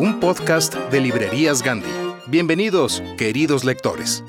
un podcast de Librerías Gandhi. Bienvenidos, queridos lectores.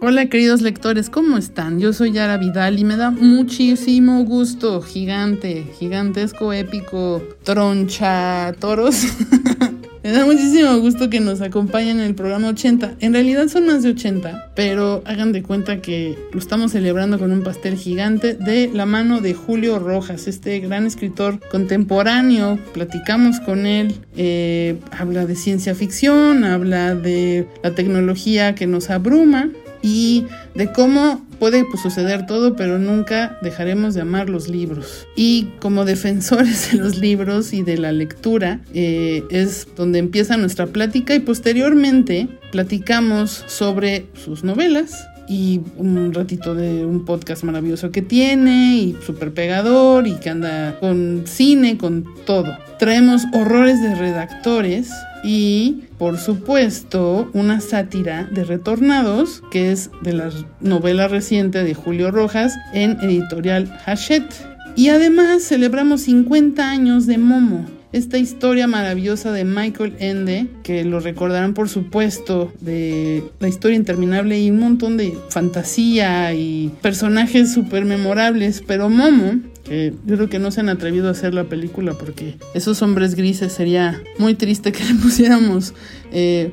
Hola queridos lectores, ¿cómo están? Yo soy Yara Vidal y me da muchísimo gusto, gigante, gigantesco, épico, troncha, toros. me da muchísimo gusto que nos acompañen en el programa 80. En realidad son más de 80, pero hagan de cuenta que lo estamos celebrando con un pastel gigante de la mano de Julio Rojas, este gran escritor contemporáneo. Platicamos con él, eh, habla de ciencia ficción, habla de la tecnología que nos abruma y de cómo puede pues, suceder todo, pero nunca dejaremos de amar los libros. Y como defensores de los libros y de la lectura, eh, es donde empieza nuestra plática y posteriormente platicamos sobre sus novelas, y un ratito de un podcast maravilloso que tiene y súper pegador y que anda con cine, con todo. Traemos horrores de redactores y, por supuesto, una sátira de Retornados, que es de la novela reciente de Julio Rojas en editorial Hachette. Y además celebramos 50 años de Momo, esta historia maravillosa de Michael Ende, que lo recordarán por supuesto de la historia interminable y un montón de fantasía y personajes súper memorables, pero Momo, que yo creo que no se han atrevido a hacer la película porque esos hombres grises sería muy triste que le pusiéramos... Eh,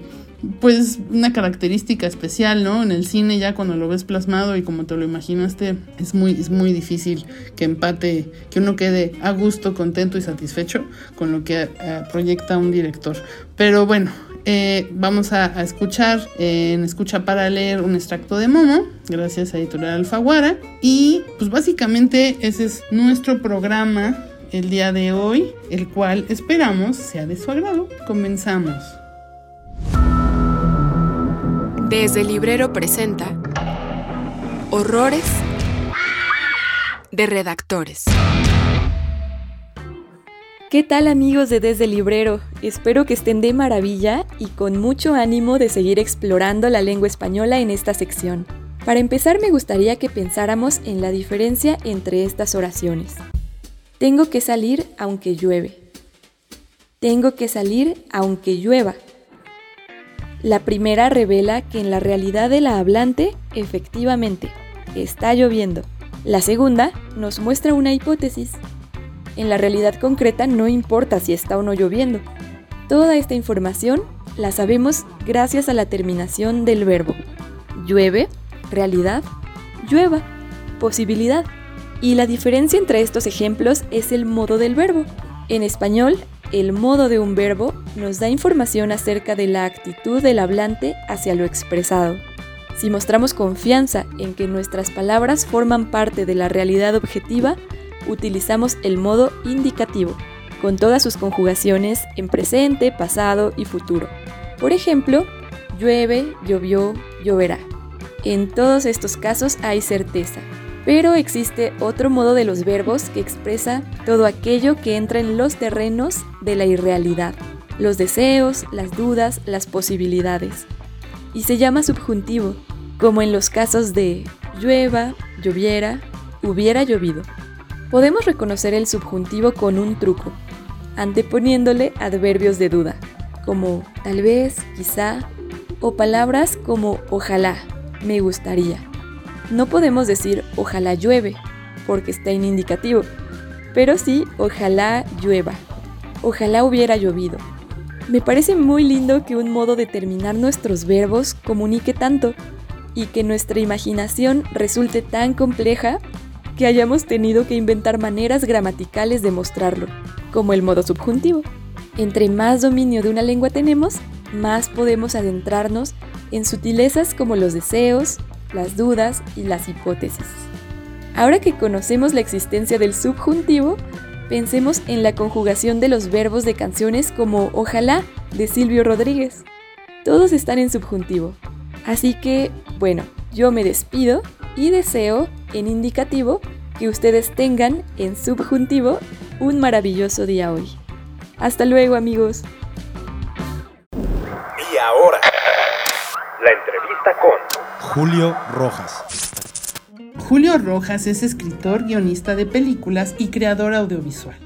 pues una característica especial, ¿no? En el cine ya cuando lo ves plasmado y como te lo imaginaste, es muy, es muy difícil que empate, que uno quede a gusto, contento y satisfecho con lo que eh, proyecta un director. Pero bueno, eh, vamos a, escuchar eh, en Escucha para leer un extracto de Momo, gracias a Editorial Alfaguara. Y pues básicamente ese es nuestro programa el día de hoy, el cual esperamos sea de su agrado. Comenzamos. Desde el librero presenta Horrores de redactores. ¿Qué tal amigos de Desde el Librero? Espero que estén de maravilla y con mucho ánimo de seguir explorando la lengua española en esta sección. Para empezar me gustaría que pensáramos en la diferencia entre estas oraciones. Tengo que salir aunque llueve. Tengo que salir aunque llueva. La primera revela que en la realidad de la hablante, efectivamente, está lloviendo. La segunda nos muestra una hipótesis. En la realidad concreta no importa si está o no lloviendo. Toda esta información la sabemos gracias a la terminación del verbo. Llueve, realidad, llueva, posibilidad. Y la diferencia entre estos ejemplos es el modo del verbo. En español, el modo de un verbo nos da información acerca de la actitud del hablante hacia lo expresado. Si mostramos confianza en que nuestras palabras forman parte de la realidad objetiva, utilizamos el modo indicativo, con todas sus conjugaciones en presente, pasado y futuro. Por ejemplo, llueve, llovió, lloverá. En todos estos casos hay certeza. Pero existe otro modo de los verbos que expresa todo aquello que entra en los terrenos de la irrealidad, los deseos, las dudas, las posibilidades. Y se llama subjuntivo, como en los casos de llueva, lloviera, hubiera llovido. Podemos reconocer el subjuntivo con un truco, anteponiéndole adverbios de duda, como tal vez, quizá, o palabras como ojalá, me gustaría. No podemos decir ojalá llueve, porque está en indicativo, pero sí ojalá llueva, ojalá hubiera llovido. Me parece muy lindo que un modo de terminar nuestros verbos comunique tanto y que nuestra imaginación resulte tan compleja que hayamos tenido que inventar maneras gramaticales de mostrarlo, como el modo subjuntivo. Entre más dominio de una lengua tenemos, más podemos adentrarnos en sutilezas como los deseos, las dudas y las hipótesis. Ahora que conocemos la existencia del subjuntivo, pensemos en la conjugación de los verbos de canciones como Ojalá de Silvio Rodríguez. Todos están en subjuntivo. Así que, bueno, yo me despido y deseo, en indicativo, que ustedes tengan, en subjuntivo, un maravilloso día hoy. Hasta luego amigos. Y ahora, la entrevista con Julio Rojas. Julio Rojas es escritor, guionista de películas y creador audiovisual.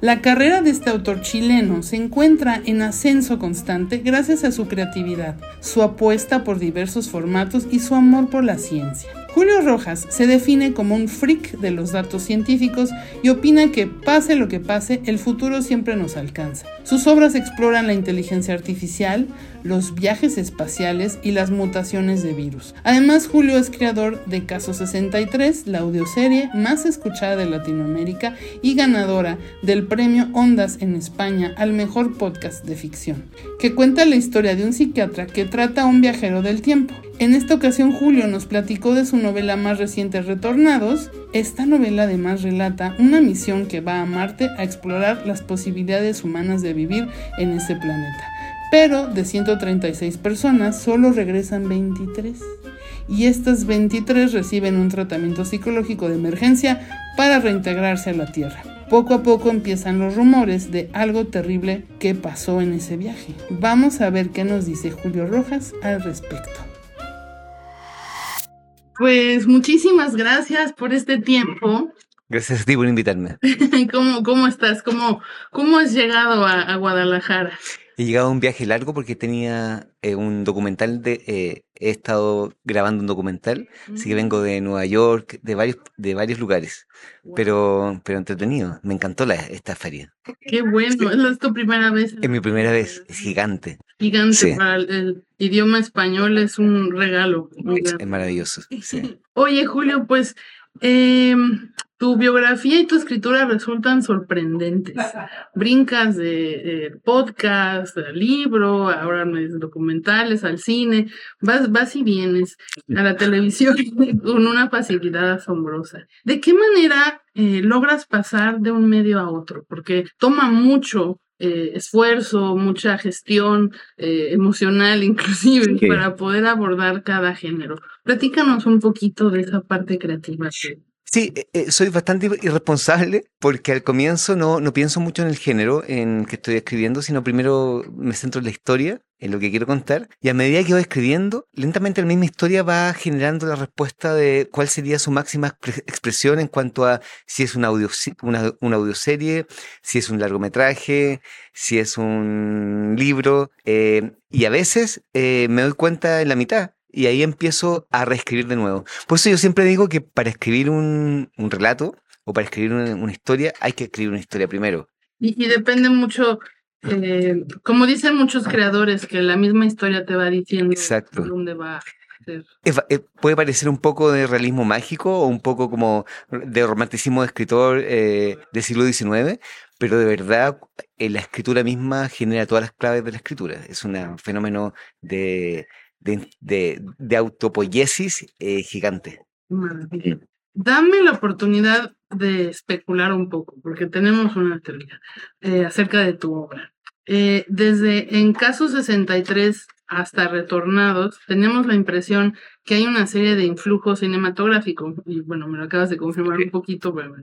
La carrera de este autor chileno se encuentra en ascenso constante gracias a su creatividad, su apuesta por diversos formatos y su amor por la ciencia. Julio Rojas se define como un freak de los datos científicos y opina que pase lo que pase, el futuro siempre nos alcanza. Sus obras exploran la inteligencia artificial, los viajes espaciales y las mutaciones de virus. Además, Julio es creador de Caso 63, la audioserie más escuchada de Latinoamérica y ganadora del premio Ondas en España al mejor podcast de ficción, que cuenta la historia de un psiquiatra que trata a un viajero del tiempo. En esta ocasión Julio nos platicó de su novela más reciente Retornados. Esta novela además relata una misión que va a Marte a explorar las posibilidades humanas de vivir en ese planeta. Pero de 136 personas solo regresan 23. Y estas 23 reciben un tratamiento psicológico de emergencia para reintegrarse a la Tierra. Poco a poco empiezan los rumores de algo terrible que pasó en ese viaje. Vamos a ver qué nos dice Julio Rojas al respecto. Pues muchísimas gracias por este tiempo. Gracias a ti por invitarme. ¿Cómo, cómo estás? ¿Cómo, ¿Cómo has llegado a, a Guadalajara? He llegado a un viaje largo porque tenía eh, un documental de eh, he estado grabando un documental, así que vengo de Nueva York, de varios de varios lugares, pero pero entretenido. Me encantó la, esta feria. Qué bueno, es tu primera vez. Es mi primera vez, es gigante. Gigante Sí. para el, el idioma español es un regalo. es maravilloso. sí. Oye, Julio, pues em, tu biografía y tu escritura resultan sorprendentes. Brincas de, de podcast, de libro, ahora documentales, al cine, vas, vas y vienes a la televisión con una facilidad asombrosa. ¿De qué manera eh, logras pasar de un medio a otro? Porque toma mucho eh, esfuerzo, mucha gestión eh, emocional inclusive Sí. para poder abordar cada género. Platícanos un poquito de esa parte creativa. que- Sí, eh, eh, soy bastante irresponsable porque al comienzo no, no pienso mucho en el género en que estoy escribiendo, sino primero me centro en la historia, en lo que quiero contar, y a medida que voy escribiendo, lentamente la misma historia va generando la respuesta de cuál sería su máxima expre- expresión en cuanto a si es una, audio, una, una audioserie, si es un largometraje, si es un libro, eh, y a veces eh, me doy cuenta en la mitad. Y ahí empiezo a reescribir de nuevo. Por eso yo siempre digo que para escribir un, un relato o para escribir una, una historia hay que escribir una historia primero. Y, y depende mucho, eh, como dicen muchos creadores, que la misma historia te va diciendo Exacto. dónde va eh, puede parecer un poco de realismo mágico o un poco como de romanticismo de escritor eh, del siglo XIX, pero de verdad eh, la escritura misma genera todas las claves de la escritura. Es un fenómeno de, de, de, de autopoiesis eh, gigante. Maravilla. Dame la oportunidad de especular un poco, porque tenemos una teoría eh, acerca de tu obra. Eh, desde en caso 63 hasta Retornados, tenemos la impresión que hay una serie de influjos cinematográficos, y bueno, me lo acabas de confirmar un poquito, pero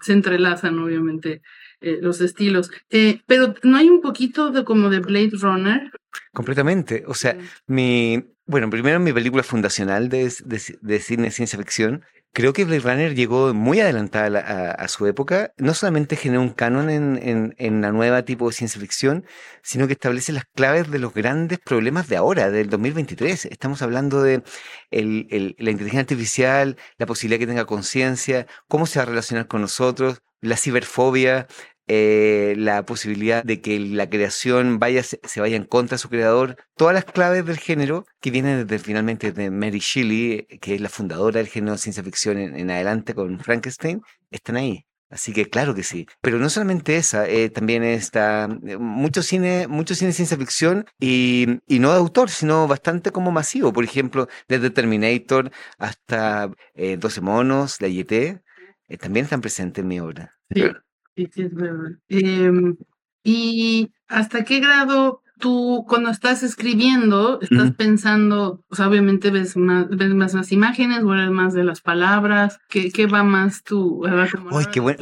se entrelazan obviamente eh, los estilos. Eh, pero ¿no hay un poquito de como de Blade Runner? Completamente. O sea, mi. Bueno, primero mi película fundacional de, de, de cine ciencia ficción Creo que Blade Runner llegó muy adelantada a, a, su época. No solamente generó un canon en, en, en, la nueva tipo de ciencia ficción, sino que establece las claves de los grandes problemas de ahora, del 2023. Estamos hablando de el, el, la inteligencia artificial, la posibilidad que tenga conciencia, cómo se va a relacionar con nosotros, la ciberfobia, eh, la posibilidad de que la creación vaya, se, vaya en contra de su creador, todas las claves del género que vienen desde finalmente de Mary Shelley, que es la fundadora del género de ciencia ficción en, en adelante con Frankenstein, están ahí. Así que claro que sí. Pero no solamente esa, eh, también está eh, mucho cine, mucho cine de ciencia ficción y, y, no de autor, sino bastante como masivo. Por ejemplo, desde Terminator hasta eh, 12 monos, la YT, eh, también están presentes en mi obra. Sí. Eh, ¿Y hasta qué grado tú, cuando estás escribiendo, estás Ujú. pensando, o sea, obviamente ves más, ves más las imágenes, eres más de las palabras? ¿Qué, qué va más tú? Uy, qué, buen-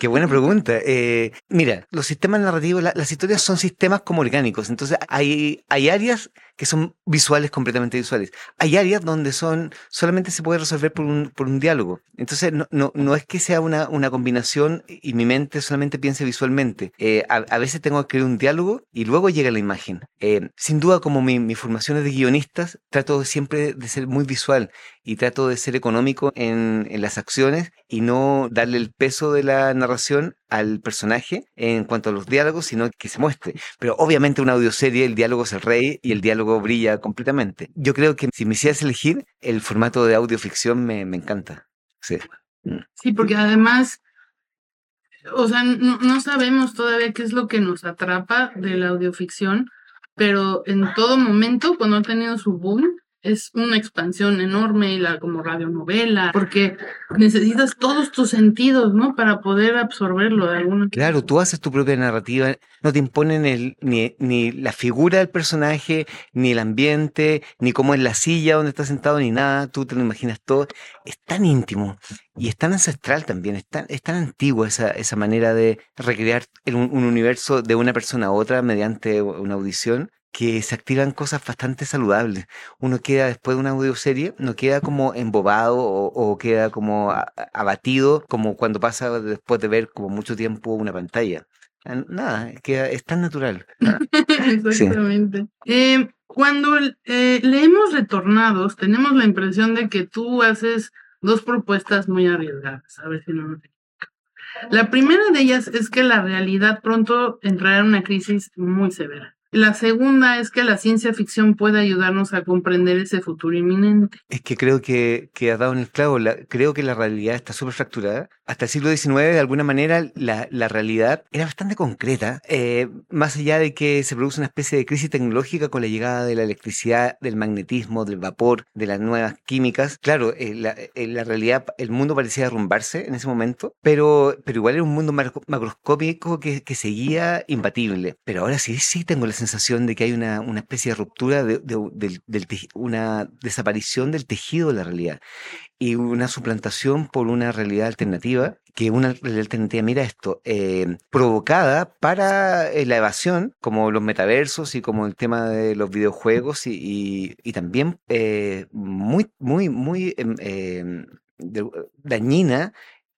qué buena pregunta. Eh, mira, los sistemas narrativos, la- las historias son sistemas como orgánicos. Entonces, hay, hay áreas que son visuales, completamente visuales. Hay áreas donde son solamente se puede resolver por un, por un diálogo. Entonces, no, no, no es que sea una, una combinación y mi mente solamente piense visualmente. Eh, a, a veces tengo que escribir un diálogo y luego llega la imagen. Eh, sin duda, como mi, mi formación es de guionistas, trato siempre de ser muy visual y trato de ser económico en, las acciones y no darle el peso de la narración al personaje en cuanto a los diálogos, sino que se muestre. Pero obviamente una audioserie, el diálogo es el rey y el diálogo brilla completamente. Yo creo que si me hicieras elegir, el formato de audioficción me, me encanta. Sí. Sí, porque además, o sea, no, sabemos todavía qué es lo que nos atrapa de la audioficción, pero en todo momento, cuando ha tenido su boom, es una expansión enorme, la como radionovela, porque necesitas todos tus sentidos, ¿no? Para poder absorberlo de alguna Claro, tú haces tu propia narrativa, no te imponen ni, ni la figura del personaje, ni el ambiente, ni cómo es la silla donde está sentado, ni nada, tú te lo imaginas todo. Es tan íntimo y es tan ancestral también, es tan, es tan antigua esa, esa manera de recrear un universo de una persona a otra mediante una audición que se activan cosas bastante saludables. Uno queda después de una audioserie, no queda como embobado o, o queda como abatido como cuando pasa después de ver como mucho tiempo una pantalla. Ah, Nada, queda, es tan natural. Exactamente. Eh, cuando eh, leemos Retornados, tenemos la impresión de que tú haces dos propuestas muy arriesgadas. A ver si no me. La primera de ellas es que la realidad pronto entrará en una crisis muy severa. La segunda es que la ciencia ficción puede ayudarnos a comprender ese futuro inminente. Es que creo que, que has dado en el clavo. La- creo que la realidad está súper fracturada. Hasta el siglo XIX, de alguna manera, la, la realidad era bastante concreta. eh, más allá de que se produce una especie de crisis tecnológica con la llegada de la electricidad, del magnetismo, del vapor, de las nuevas químicas. Claro, eh, la, eh, la realidad, el mundo parecía derrumbarse en ese momento, pero, pero igual era un mundo macro- macroscópico que, que seguía imbatible. Pero ahora sí, sí tengo la sensación de que hay una, una especie de ruptura, de, de- teji- una desaparición del tejido de la realidad y una suplantación por una realidad alternativa, que una alternativa, mira esto, eh, provocada para eh, la evasión, como los metaversos y como el tema de los videojuegos y, también eh, muy, muy, muy em, dañina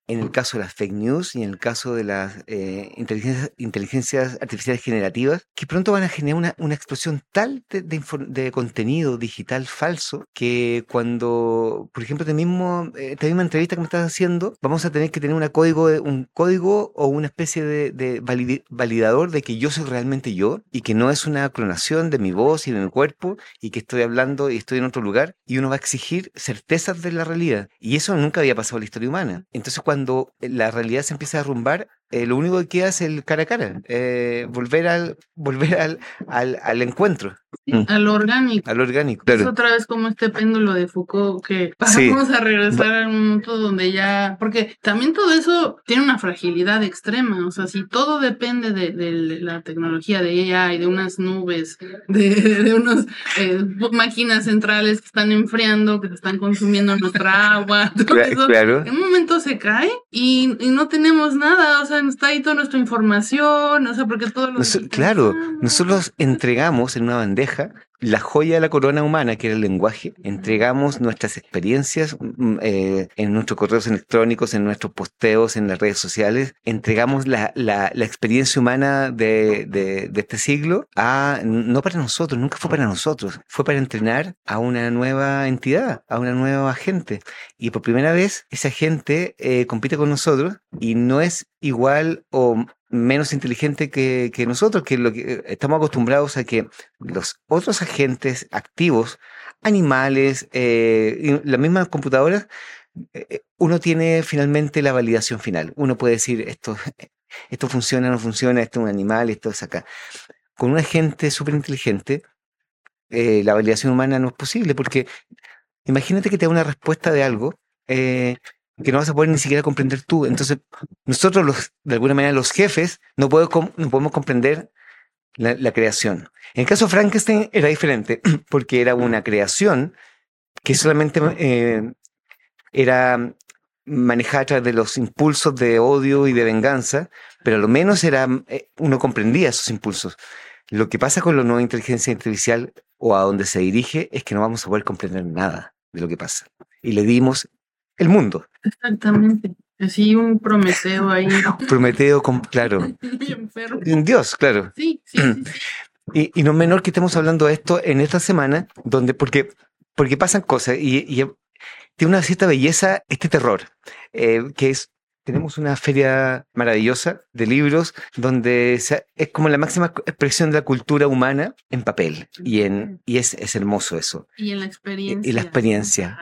en el caso de las fake news y en el caso de las eh, inteligencias, inteligencias artificiales generativas, que pronto van a generar una, una explosión tal de, de de contenido digital falso que cuando, por ejemplo, este mismo, esta misma entrevista que me estás haciendo, vamos a tener que tener una código, un código o una especie de, de validi- validador de que yo soy realmente yo y que no es una clonación de mi voz y de mi cuerpo y que estoy hablando y estoy en otro lugar y uno va a exigir certezas de la realidad. Y eso nunca había pasado en la historia humana. Entonces cuando la realidad se empieza a derrumbar, eh, lo único que queda es el cara a cara, eh, volver al volver al, al, al encuentro. Mm. Al orgánico. Al orgánico, Es claro. otra vez como este péndulo de Foucault que Sí. vamos a regresar a un punto donde ya, porque también todo eso tiene una fragilidad extrema, o sea, si todo depende de, de la tecnología de AI, de unas nubes, de, de unas máquinas centrales que están enfriando, que se están consumiendo nuestra agua, todo Cla- eso, claro. en un momento se cae y, y no tenemos nada, o sea, está ahí toda nuestra información, o sea, porque todo lo Nos- claro, digitalizamos. nosotros entregamos en una bandeja la joya de la corona humana, que era el lenguaje. Entregamos nuestras experiencias mm, eh, en nuestros correos electrónicos, en nuestros posteos, en las redes sociales. Entregamos la, la- la experiencia humana de, de- de este siglo a, no para nosotros, nunca fue para nosotros. Fue para entrenar a una nueva entidad, a una nueva gente. Y por primera vez esa gente eh, compite con nosotros y no es igual o menos inteligente que, nosotros, que lo que estamos acostumbrados a que los otros agentes activos, animales, eh, las mismas computadoras, eh, uno tiene finalmente la validación final. Uno puede decir esto, esto funciona, no funciona, esto es un animal, esto es acá. Con un agente súper inteligente, eh, la validación humana no es posible porque imagínate que te da una respuesta de algo eh, que no vas a poder ni siquiera comprender tú. Entonces, nosotros, de alguna manera, los jefes, no, podemos comprender la, la creación. En el caso de Frankenstein era diferente, porque era una creación que solamente eh, era manejada a través de los impulsos de odio y de venganza, pero a lo menos era, eh, uno comprendía esos impulsos. Lo que pasa con la nueva inteligencia artificial o a donde se dirige es que no vamos a poder comprender nada de lo que pasa. Y le dimos el mundo. Exactamente. Así un Prometeo ahí. Prometeo, con, claro. Un Dios, claro. Sí, sí, sí, sí. Y, y no es menor que estemos hablando de esto en esta semana, donde, porque, porque pasan cosas y, y tiene una cierta belleza este terror, eh, que es, tenemos una feria maravillosa de libros donde se- es como la máxima expresión de la cultura humana en papel. Y, en, y es, es hermoso eso. Y en la experiencia. y la experiencia.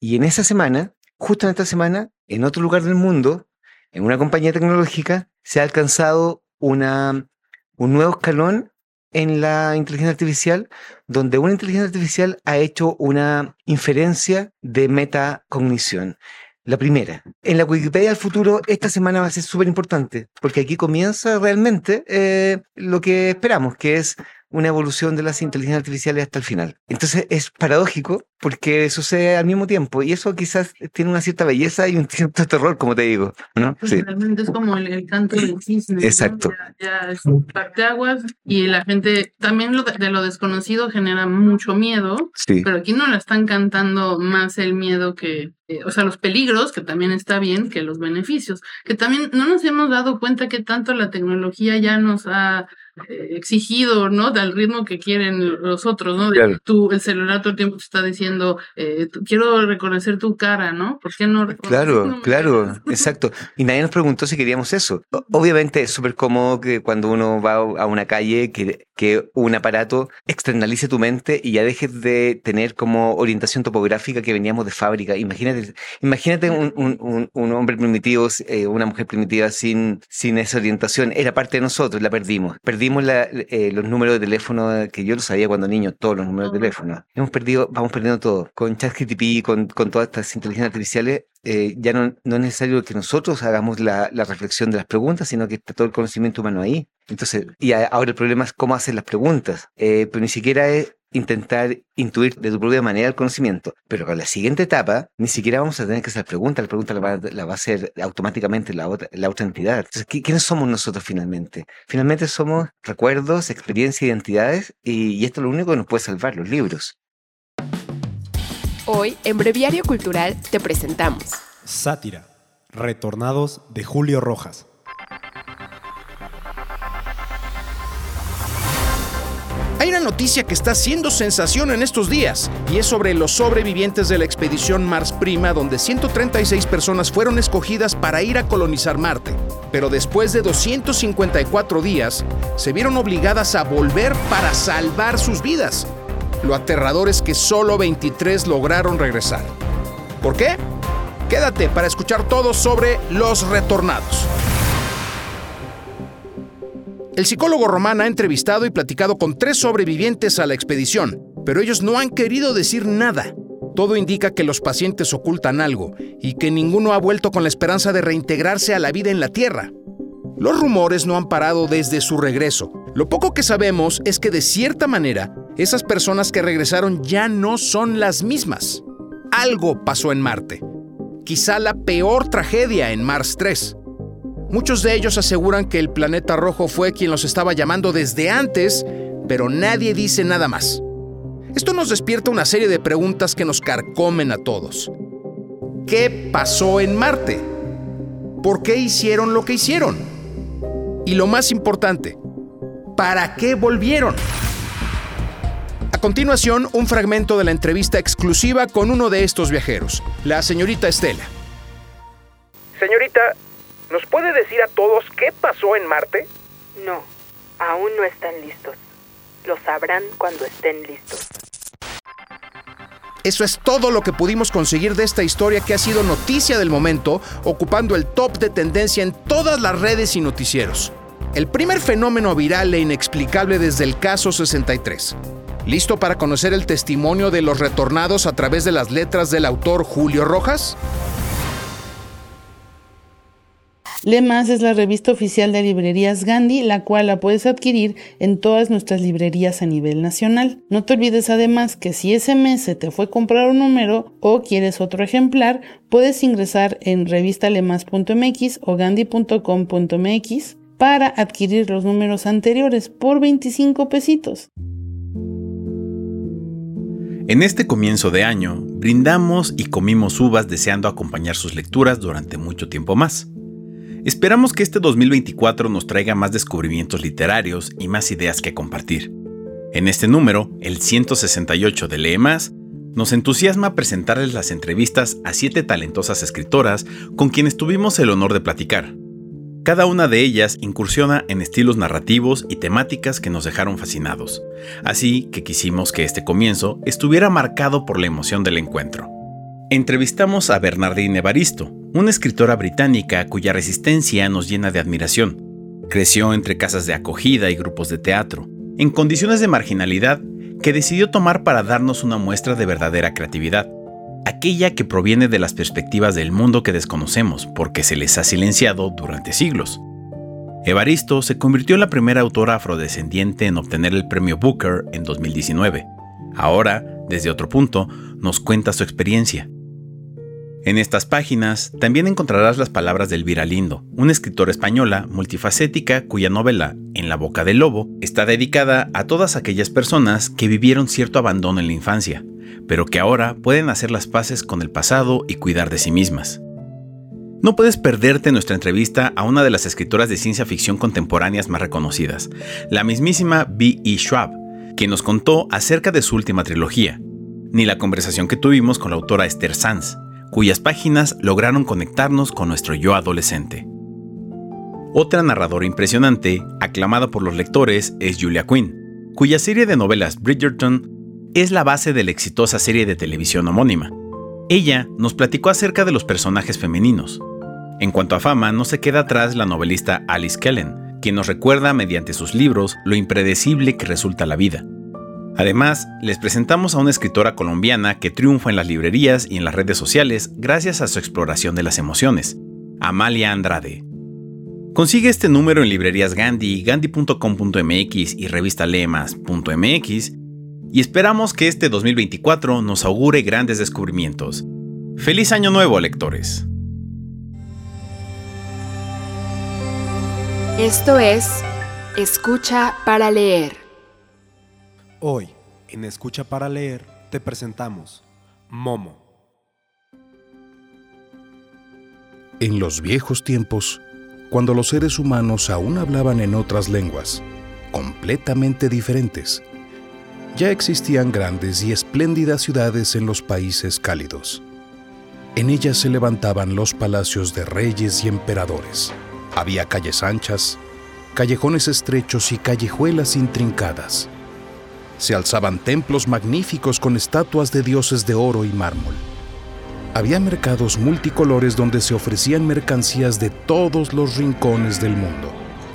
Y en esa semana, justo en esta semana, en otro lugar del mundo, en una compañía tecnológica, se ha alcanzado una, un nuevo escalón en la inteligencia artificial, donde una inteligencia artificial ha hecho una inferencia de metacognición. La primera. En la Wikipedia del futuro, esta semana va a ser súper importante, porque aquí comienza realmente eh, lo que esperamos, que es una evolución de las inteligencias artificiales hasta el final. Entonces es paradójico porque sucede al mismo tiempo y eso quizás tiene una cierta belleza y un cierto terror, como te digo, ¿no? Pues Sí. realmente es como el, el canto del cisne. ¿no? Exacto. Ya, ya es un parteaguas y la gente, también lo de, de lo desconocido genera mucho miedo, Sí. pero aquí no la están cantando más el miedo que, eh, o sea, los peligros, que también está bien, que los beneficios, que también no nos hemos dado cuenta que tanto la tecnología ya nos ha exigido, ¿no? Al ritmo que quieren los otros, ¿no? Claro. tú, el celular todo el tiempo te está diciendo, eh, quiero reconocer tu cara, ¿no? ¿Por qué no reconoces Claro, claro, exacto. Y nadie nos preguntó si queríamos eso. Obviamente es súper cómodo que cuando uno va a una calle que, que un aparato externalice tu mente y ya dejes de tener como orientación topográfica que veníamos de fábrica. Imagínate, imagínate un, un- un- un hombre primitivo, eh, una mujer primitiva sin, sin esa orientación. Era parte de nosotros, la perdimos. Perdimos la- eh, los números de teléfono que yo lo sabía cuando niño, todos los números de teléfono. Hemos perdido, vamos perdiendo todo. Con ChatGPT, con, con todas estas inteligencias artificiales, eh, ya no, no es necesario que nosotros hagamos la, la reflexión de las preguntas, sino que está todo el conocimiento humano ahí. Entonces, y a- ahora el problema es cómo hacer las preguntas, eh, pero ni siquiera es intentar intuir de tu propia manera el conocimiento. Pero con la siguiente etapa, ni siquiera vamos a tener que hacer preguntas, la pregunta la va, la va a hacer automáticamente la otra, la otra entidad. Entonces, ¿qui- ¿quiénes somos nosotros finalmente? Finalmente somos recuerdos, experiencias, identidades, y, y esto es lo único que nos puede salvar, los libros. Hoy, en Breviario Cultural, te presentamos Sátira. Retornados de Julio Rojas. Hay una noticia que está haciendo sensación en estos días y es sobre los sobrevivientes de la expedición Mars Prima donde 136 personas fueron escogidas para ir a colonizar Marte. Pero después de 254 días, se vieron obligadas a volver para salvar sus vidas. Lo aterrador es que solo 23 lograron regresar. ¿Por qué? Quédate para escuchar todo sobre los retornados. El psicólogo Román ha entrevistado y platicado con tres sobrevivientes a la expedición, pero ellos no han querido decir nada. Todo indica que los pacientes ocultan algo y que ninguno ha vuelto con la esperanza de reintegrarse a la vida en la Tierra. Los rumores no han parado desde su regreso. Lo poco que sabemos es que de cierta manera, esas personas que regresaron ya no son las mismas. Algo pasó en Marte. Quizá la peor tragedia en Mars 3. Muchos de ellos aseguran que el planeta rojo fue quien los estaba llamando desde antes, pero nadie dice nada más. Esto nos despierta una serie de preguntas que nos carcomen a todos. ¿Qué pasó en Marte? ¿Por qué hicieron lo que hicieron? Y lo más importante, ¿para qué volvieron? A continuación, un fragmento de la entrevista exclusiva con uno de estos viajeros, la señorita Estela. Señorita, ¿nos puede decir a todos qué pasó en Marte? No, aún no están listos. Lo sabrán cuando estén listos. Eso es todo lo que pudimos conseguir de esta historia que ha sido noticia del momento, ocupando el top de tendencia en todas las redes y noticieros. El primer fenómeno viral e inexplicable desde el caso 63. ¿Listo para conocer el testimonio de los retornados a través de las letras del autor Julio Rojas? Lemas es la revista oficial de librerías Gandhi, la cual la puedes adquirir en todas nuestras librerías a nivel nacional. No te olvides además que si ese mes se te fue comprar un número o quieres otro ejemplar, puedes ingresar en revistalemas.mx o gandhi.com.mx para adquirir los números anteriores por 25 pesitos. En este comienzo de año, brindamos y comimos uvas deseando acompañar sus lecturas durante mucho tiempo más. Esperamos que este 2024 nos traiga más descubrimientos literarios y más ideas que compartir. En este número, el 168 de Lee Más, nos entusiasma presentarles las entrevistas a siete talentosas escritoras con quienes tuvimos el honor de platicar. Cada una de ellas incursiona en estilos narrativos y temáticas que nos dejaron fascinados, así que quisimos que este comienzo estuviera marcado por la emoción del encuentro. Entrevistamos a Bernardine Evaristo, una escritora británica cuya resistencia nos llena de admiración. Creció entre casas de acogida y grupos de teatro, en condiciones de marginalidad que decidió tomar para darnos una muestra de verdadera creatividad, aquella que proviene de las perspectivas del mundo que desconocemos porque se les ha silenciado durante siglos. Evaristo se convirtió en la primera autora afrodescendiente en obtener el premio Booker en 2019. Ahora, desde otro punto, nos cuenta su experiencia. En estas páginas también encontrarás las palabras de Elvira Lindo, una escritora española multifacética cuya novela En la boca del lobo está dedicada a todas aquellas personas que vivieron cierto abandono en la infancia, pero que ahora pueden hacer las paces con el pasado y cuidar de sí mismas. No puedes perderte nuestra entrevista a una de las escritoras de ciencia ficción contemporáneas más reconocidas, la mismísima B. E. Schwab, quien nos contó acerca de su última trilogía, ni la conversación que tuvimos con la autora Esther Sanz, cuyas páginas lograron conectarnos con nuestro yo adolescente. Otra narradora impresionante, aclamada por los lectores, es Julia Quinn, cuya serie de novelas Bridgerton es la base de la exitosa serie de televisión homónima. Ella nos platicó acerca de los personajes femeninos. En cuanto a fama, no se queda atrás la novelista Alice Kellen, quien nos recuerda mediante sus libros lo impredecible que resulta la vida. Además, les presentamos a una escritora colombiana que triunfa en las librerías y en las redes sociales gracias a su exploración de las emociones, Amalia Andrade. Consigue este número en librerías Gandhi, gandhi.com.mx y revistalemas.mx y esperamos que este 2024 nos augure grandes descubrimientos. ¡Feliz Año Nuevo, lectores! Esto es Escucha para leer. Hoy, en Escucha para leer, te presentamos Momo. En los viejos tiempos, cuando los seres humanos aún hablaban en otras lenguas, completamente diferentes, ya existían grandes y espléndidas ciudades en los países cálidos. En ellas se levantaban los palacios de reyes y emperadores. Había calles anchas, callejones estrechos y callejuelas intrincadas se alzaban templos magníficos con estatuas de dioses de oro y mármol. Había mercados multicolores donde se ofrecían mercancías de todos los rincones del mundo.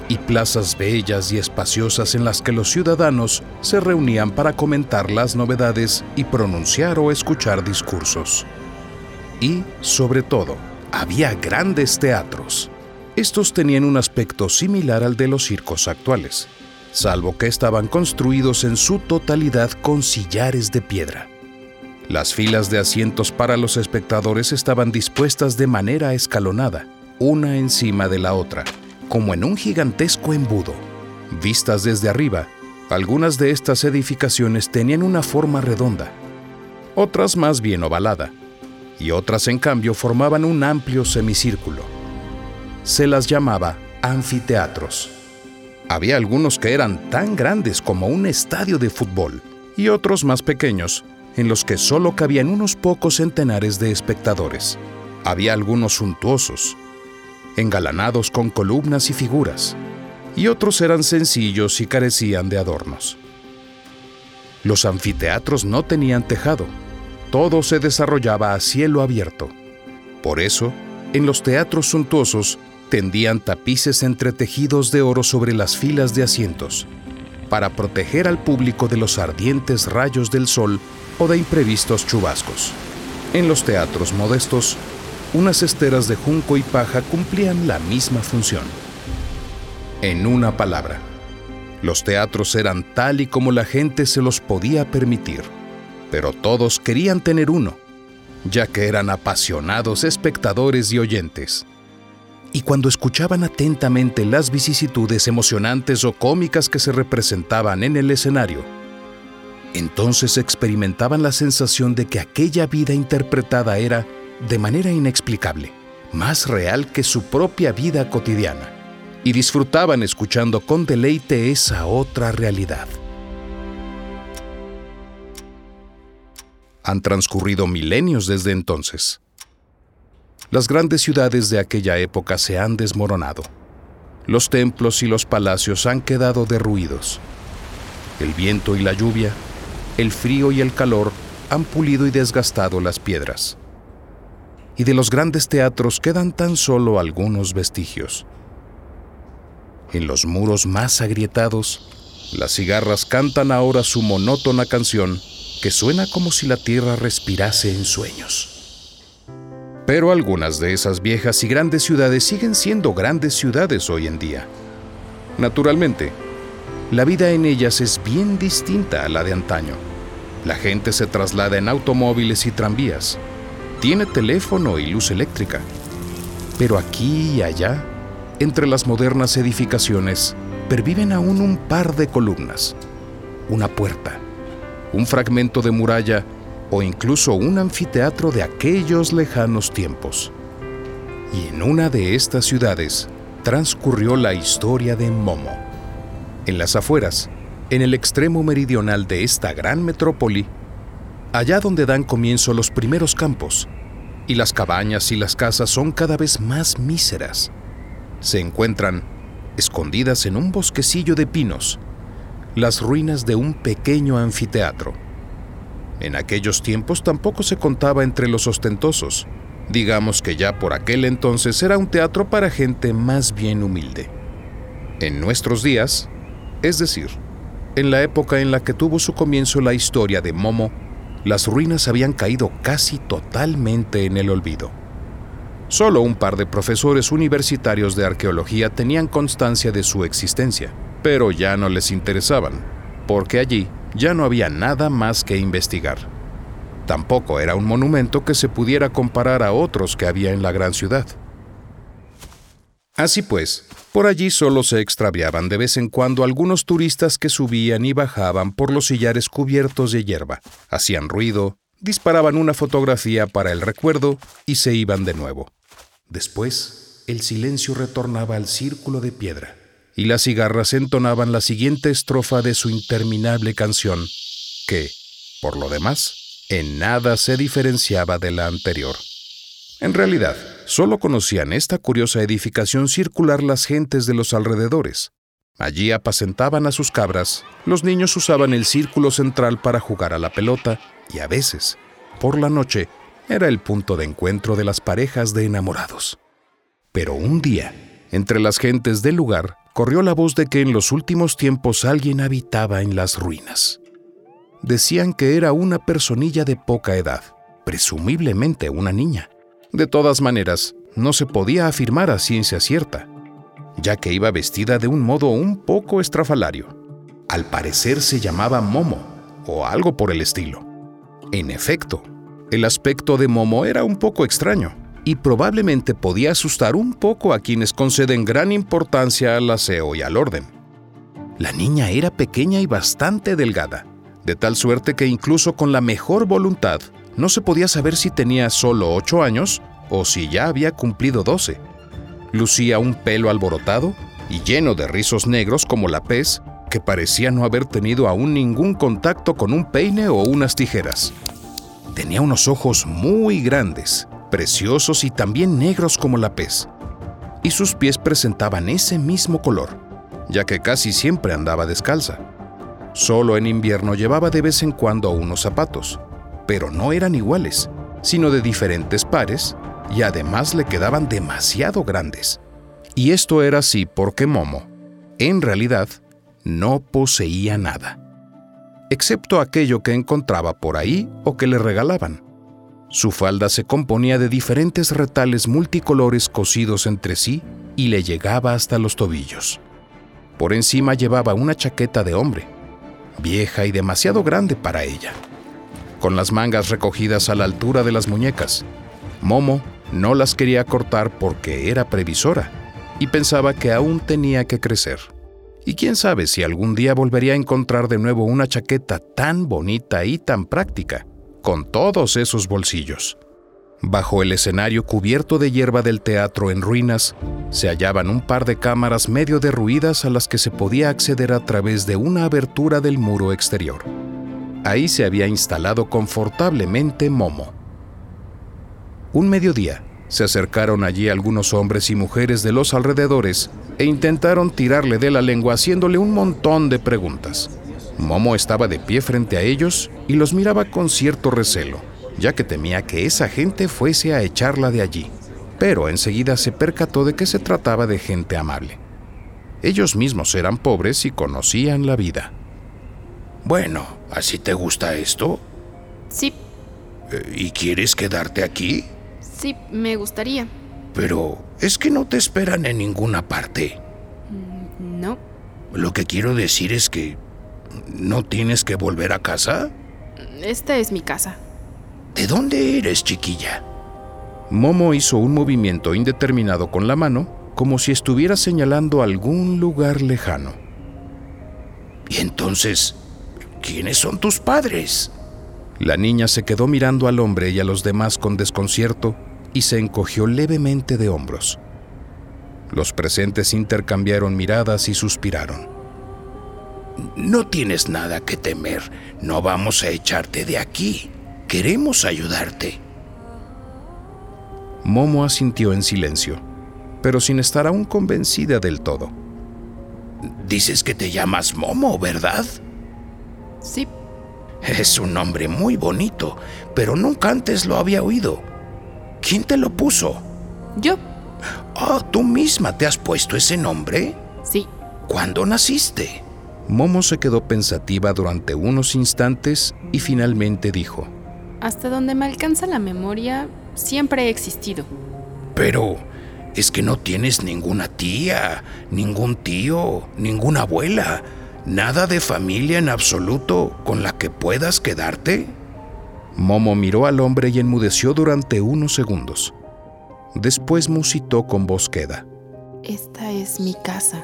y plazas bellas y espaciosas en las que los ciudadanos se reunían para comentar las novedades y pronunciar o escuchar discursos. Y, sobre todo, había grandes teatros. Estos tenían un aspecto similar al de los circos actuales, salvo que estaban construidos en su totalidad con sillares de piedra. Las filas de asientos para los espectadores estaban dispuestas de manera escalonada, una encima de la otra, como en un gigantesco embudo. Vistas desde arriba, algunas de estas edificaciones tenían una forma redonda, otras más bien ovalada, y otras en cambio formaban un amplio semicírculo. Se las llamaba anfiteatros. Había algunos que eran tan grandes como un estadio de fútbol y otros más pequeños, en los que solo cabían unos pocos centenares de espectadores. Había algunos suntuosos, engalanados con columnas y figuras, y otros eran sencillos y carecían de adornos. Los anfiteatros no tenían tejado, todo se desarrollaba a cielo abierto. Por eso, en los teatros suntuosos tendían tapices entretejidos de oro sobre las filas de asientos, para proteger al público de los ardientes rayos del sol o de imprevistos chubascos. En los teatros modestos, unas esteras de junco y paja cumplían la misma función. En una palabra, los teatros eran tal y como la gente se los podía permitir, pero todos querían tener uno, ya que eran apasionados espectadores y oyentes. Y cuando escuchaban atentamente las vicisitudes emocionantes o cómicas que se representaban en el escenario, entonces experimentaban la sensación de que aquella vida interpretada era, de manera inexplicable, más real que su propia vida cotidiana, y disfrutaban escuchando con deleite esa otra realidad. Han transcurrido milenios desde entonces. Las grandes ciudades de aquella época se han desmoronado. Los templos y los palacios han quedado derruidos. El viento y la lluvia, el frío y el calor han pulido y desgastado las piedras. Y de los grandes teatros quedan tan solo algunos vestigios. En los muros más agrietados, las cigarras cantan ahora su monótona canción que suena como si la tierra respirase en sueños. Pero algunas de esas viejas y grandes ciudades siguen siendo grandes ciudades hoy en día. Naturalmente, la vida en ellas es bien distinta a la de antaño. La gente se traslada en automóviles y tranvías. Tiene teléfono y luz eléctrica. Pero aquí y allá, entre las modernas edificaciones, perviven aún un par de columnas, una puerta, un fragmento de muralla o incluso un anfiteatro de aquellos lejanos tiempos. Y en una de estas ciudades transcurrió la historia de Momo. En las afueras, en el extremo meridional de esta gran metrópoli, allá donde dan comienzo los primeros campos, y las cabañas y las casas son cada vez más míseras, se encuentran, escondidas en un bosquecillo de pinos, las ruinas de un pequeño anfiteatro en aquellos tiempos tampoco se contaba entre los ostentosos. Digamos que ya por aquel entonces era un teatro para gente más bien humilde. En nuestros días, es decir, en la época en la que tuvo su comienzo la historia de Momo, las ruinas habían caído casi totalmente en el olvido. Solo un par de profesores universitarios de arqueología tenían constancia de su existencia, pero ya no les interesaban, porque allí ya no había nada más que investigar. Tampoco era un monumento que se pudiera comparar a otros que había en la gran ciudad. Así pues, por allí solo se extraviaban de vez en cuando algunos turistas que subían y bajaban por los sillares cubiertos de hierba, hacían ruido, disparaban una fotografía para el recuerdo y se iban de nuevo. Después, el silencio retornaba al círculo de piedra y las cigarras entonaban la siguiente estrofa de su interminable canción, que, por lo demás, en nada se diferenciaba de la anterior. En realidad, solo conocían esta curiosa edificación circular las gentes de los alrededores. Allí apacentaban a sus cabras, los niños usaban el círculo central para jugar a la pelota y a veces, por la noche, era el punto de encuentro de las parejas de enamorados. Pero un día, entre las gentes del lugar, corrió la voz de que en los últimos tiempos alguien habitaba en las ruinas. Decían que era una personilla de poca edad, presumiblemente una niña. De todas maneras, no se podía afirmar a ciencia cierta, ya que iba vestida de un modo un poco estrafalario. Al parecer se llamaba Momo, o algo por el estilo. En efecto, el aspecto de Momo era un poco extraño y probablemente podía asustar un poco a quienes conceden gran importancia al aseo y al orden. La niña era pequeña y bastante delgada, de tal suerte que incluso con la mejor voluntad no se podía saber si tenía solo 8 años o si ya había cumplido 12. Lucía un pelo alborotado y lleno de rizos negros como la pez, que parecía no haber tenido aún ningún contacto con un peine o unas tijeras. Tenía unos ojos muy grandes preciosos y también negros como la pez, y sus pies presentaban ese mismo color, ya que casi siempre andaba descalza. Solo en invierno llevaba de vez en cuando unos zapatos, pero no eran iguales, sino de diferentes pares, y además le quedaban demasiado grandes. Y esto era así porque Momo, en realidad, no poseía nada, excepto aquello que encontraba por ahí o que le regalaban. Su falda se componía de diferentes retales multicolores cosidos entre sí y le llegaba hasta los tobillos. Por encima llevaba una chaqueta de hombre, vieja y demasiado grande para ella, con las mangas recogidas a la altura de las muñecas. Momo no las quería cortar porque era previsora y pensaba que aún tenía que crecer. Y quién sabe si algún día volvería a encontrar de nuevo una chaqueta tan bonita y tan práctica con todos esos bolsillos. Bajo el escenario cubierto de hierba del teatro en ruinas, se hallaban un par de cámaras medio derruidas a las que se podía acceder a través de una abertura del muro exterior. Ahí se había instalado confortablemente Momo. Un mediodía, se acercaron allí algunos hombres y mujeres de los alrededores e intentaron tirarle de la lengua haciéndole un montón de preguntas. Momo estaba de pie frente a ellos y los miraba con cierto recelo, ya que temía que esa gente fuese a echarla de allí. Pero enseguida se percató de que se trataba de gente amable. Ellos mismos eran pobres y conocían la vida. Bueno, ¿así te gusta esto? Sí. Eh, ¿Y quieres quedarte aquí? Sí, me gustaría. Pero es que no te esperan en ninguna parte. Mm, no. Lo que quiero decir es que ¿No tienes que volver a casa? Esta es mi casa. ¿De dónde eres, chiquilla? Momo hizo un movimiento indeterminado con la mano, como si estuviera señalando algún lugar lejano. ¿Y entonces, quiénes son tus padres? La niña se quedó mirando al hombre y a los demás con desconcierto y se encogió levemente de hombros. Los presentes intercambiaron miradas y suspiraron. No tienes nada que temer. No vamos a echarte de aquí. Queremos ayudarte. Momo asintió en silencio, pero sin estar aún convencida del todo. Dices que te llamas Momo, ¿verdad? Sí. Es un nombre muy bonito, pero nunca antes lo había oído. ¿Quién te lo puso? Yo. Oh, ¿tú misma te has puesto ese nombre? Sí. ¿Cuándo naciste? Momo se quedó pensativa durante unos instantes y finalmente dijo, Hasta donde me alcanza la memoria, siempre he existido. Pero es que no tienes ninguna tía, ningún tío, ninguna abuela, nada de familia en absoluto con la que puedas quedarte. Momo miró al hombre y enmudeció durante unos segundos. Después musitó con voz queda. Esta es mi casa.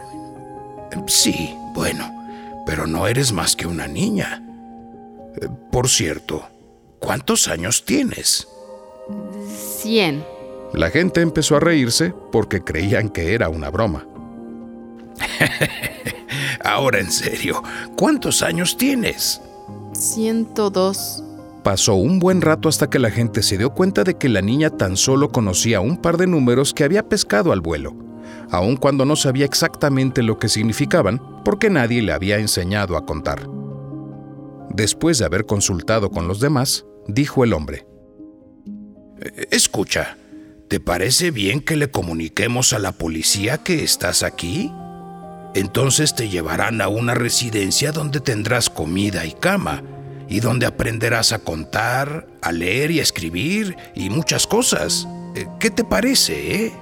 Sí, bueno, pero no eres más que una niña. Eh, por cierto, ¿cuántos años tienes? Cien. La gente empezó a reírse porque creían que era una broma. Ahora en serio, ¿cuántos años tienes? Ciento dos. Pasó un buen rato hasta que la gente se dio cuenta de que la niña tan solo conocía un par de números que había pescado al vuelo aun cuando no sabía exactamente lo que significaban, porque nadie le había enseñado a contar. Después de haber consultado con los demás, dijo el hombre, eh, Escucha, ¿te parece bien que le comuniquemos a la policía que estás aquí? Entonces te llevarán a una residencia donde tendrás comida y cama, y donde aprenderás a contar, a leer y escribir y muchas cosas. Eh, ¿Qué te parece, eh?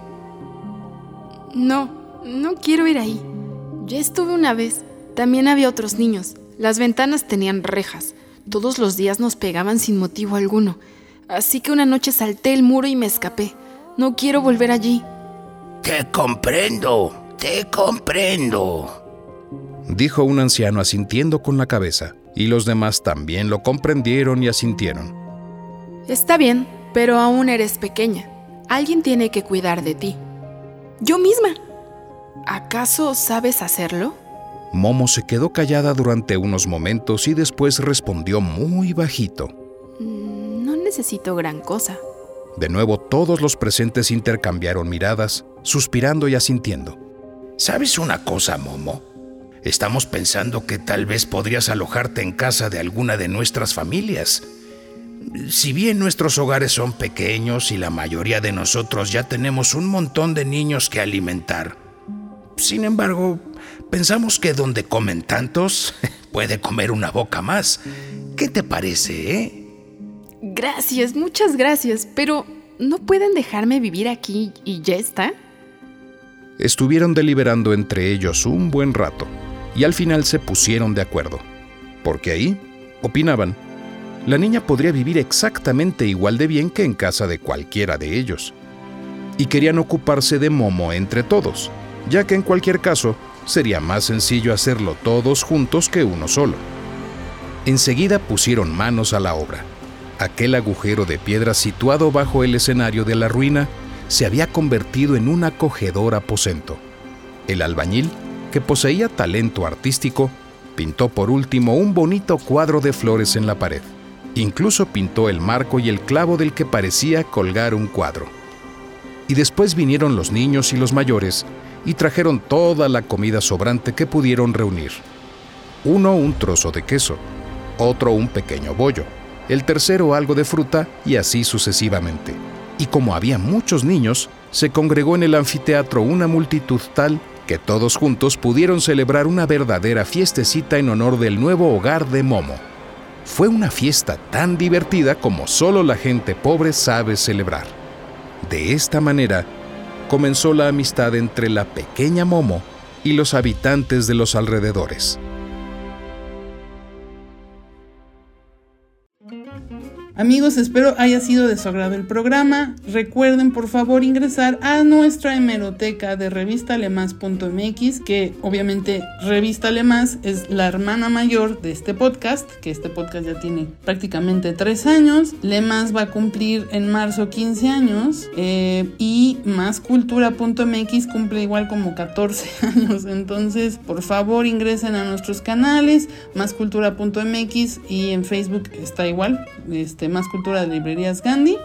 No, no quiero ir ahí. Ya estuve una vez. También había otros niños. Las ventanas tenían rejas. Todos los días nos pegaban sin motivo alguno. Así que una noche salté el muro y me escapé. No quiero volver allí. Te comprendo, te comprendo. Dijo un anciano asintiendo con la cabeza, y los demás también lo comprendieron y asintieron. Está bien, pero aún eres pequeña. Alguien tiene que cuidar de ti. Yo misma. ¿Acaso sabes hacerlo? Momo se quedó callada durante unos momentos y después respondió muy bajito. Mm, no necesito gran cosa. De nuevo todos los presentes intercambiaron miradas, suspirando y asintiendo. ¿Sabes una cosa, Momo? Estamos pensando que tal vez podrías alojarte en casa de alguna de nuestras familias. Si bien nuestros hogares son pequeños y la mayoría de nosotros ya tenemos un montón de niños que alimentar, sin embargo, pensamos que donde comen tantos, puede comer una boca más. ¿Qué te parece, eh? Gracias, muchas gracias, pero ¿no pueden dejarme vivir aquí y ya está? Estuvieron deliberando entre ellos un buen rato y al final se pusieron de acuerdo, porque ahí, opinaban, la niña podría vivir exactamente igual de bien que en casa de cualquiera de ellos. Y querían ocuparse de Momo entre todos, ya que en cualquier caso sería más sencillo hacerlo todos juntos que uno solo. Enseguida pusieron manos a la obra. Aquel agujero de piedra situado bajo el escenario de la ruina se había convertido en un acogedor aposento. El albañil, que poseía talento artístico, pintó por último un bonito cuadro de flores en la pared. Incluso pintó el marco y el clavo del que parecía colgar un cuadro. Y después vinieron los niños y los mayores y trajeron toda la comida sobrante que pudieron reunir. Uno un trozo de queso, otro un pequeño bollo, el tercero algo de fruta y así sucesivamente. Y como había muchos niños, se congregó en el anfiteatro una multitud tal que todos juntos pudieron celebrar una verdadera fiestecita en honor del nuevo hogar de Momo. Fue una fiesta tan divertida como solo la gente pobre sabe celebrar. De esta manera, comenzó la amistad entre la pequeña Momo y los habitantes de los alrededores. Amigos, espero haya sido de su agrado el programa. Recuerden por favor ingresar a nuestra hemeroteca de revistalemas.mx, que obviamente Revista Lemas es la hermana mayor de este podcast, que este podcast ya tiene prácticamente tres años. Lemas va a cumplir en marzo 15 años eh, y máscultura.mx cumple igual como 14 años. Entonces, por favor ingresen a nuestros canales, máscultura.mx y en Facebook está igual. Este, más cultura de librerías Gandhi.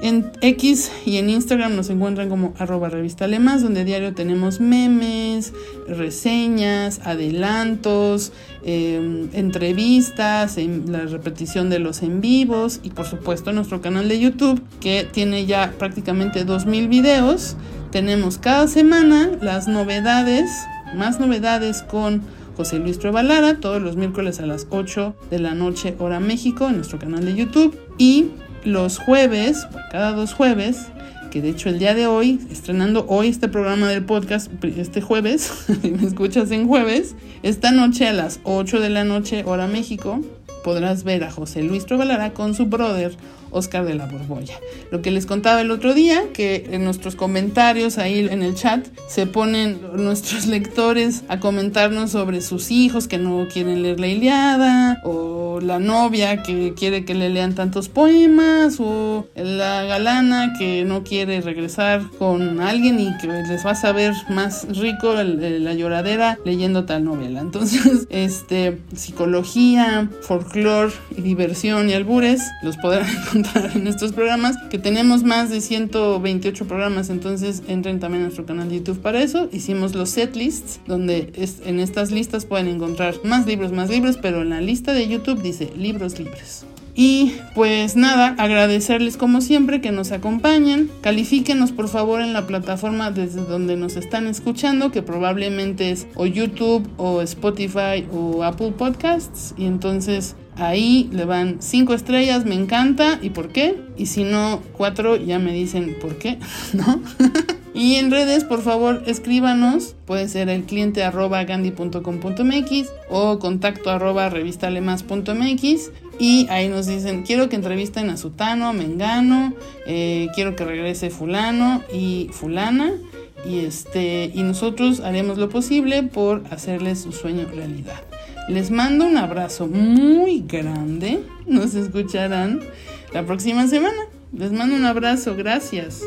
En X y en Instagram nos encuentran como arroba revista Lemas, donde diario tenemos memes, reseñas, adelantos, em, entrevistas, la repetición de los en vivos y por supuesto nuestro canal de YouTube que tiene ya prácticamente 2.000 videos. Tenemos cada semana las novedades, más novedades con José Luis Trevalara, todos los miércoles a las 8 de la noche hora México en nuestro canal de YouTube. Y los jueves, cada dos jueves, que de hecho el día de hoy, estrenando hoy este programa del podcast, este jueves, me escuchas en jueves, esta noche a las 8 de la noche hora México, podrás ver a José Luis Trevalara con su brother Oscar de la Borbolla. Lo que les contaba el otro día, que en nuestros comentarios ahí en el chat se ponen nuestros lectores a comentarnos sobre sus hijos que no quieren leer la Iliada, o la novia que quiere que le lean tantos poemas, o la galana que no quiere regresar con alguien y que les va a saber más rico la lloradera leyendo tal novela. Entonces, este, psicología, folclore diversión y albures los podrán encontrar en estos programas, que tenemos más de 128 programas, entonces entren también a nuestro canal de YouTube para eso. Hicimos los set lists, donde en estas listas pueden encontrar más libros, más libros, pero en la lista de YouTube dice libros libres. Y pues nada, agradecerles como siempre que nos acompañen. Califíquenos por favor en la plataforma desde donde nos están escuchando, que probablemente es o YouTube o Spotify o Apple Podcasts. Y entonces ahí le van 5 estrellas, me encanta. ¿Y por qué? Y si no, 4 ya me dicen por qué, ¿no? Y en redes, por favor, escríbanos. Puede ser el cliente arroba gandhi.com.mx o contacto arroba revistalemas.mx. Y ahí nos dicen, quiero que entrevisten a Sutano, Mengano, eh, quiero que regrese fulano y fulana. Y, este, y nosotros haremos lo posible por hacerles su sueño realidad. Les mando un abrazo muy grande. Nos escucharán la próxima semana. Les mando un abrazo. Gracias.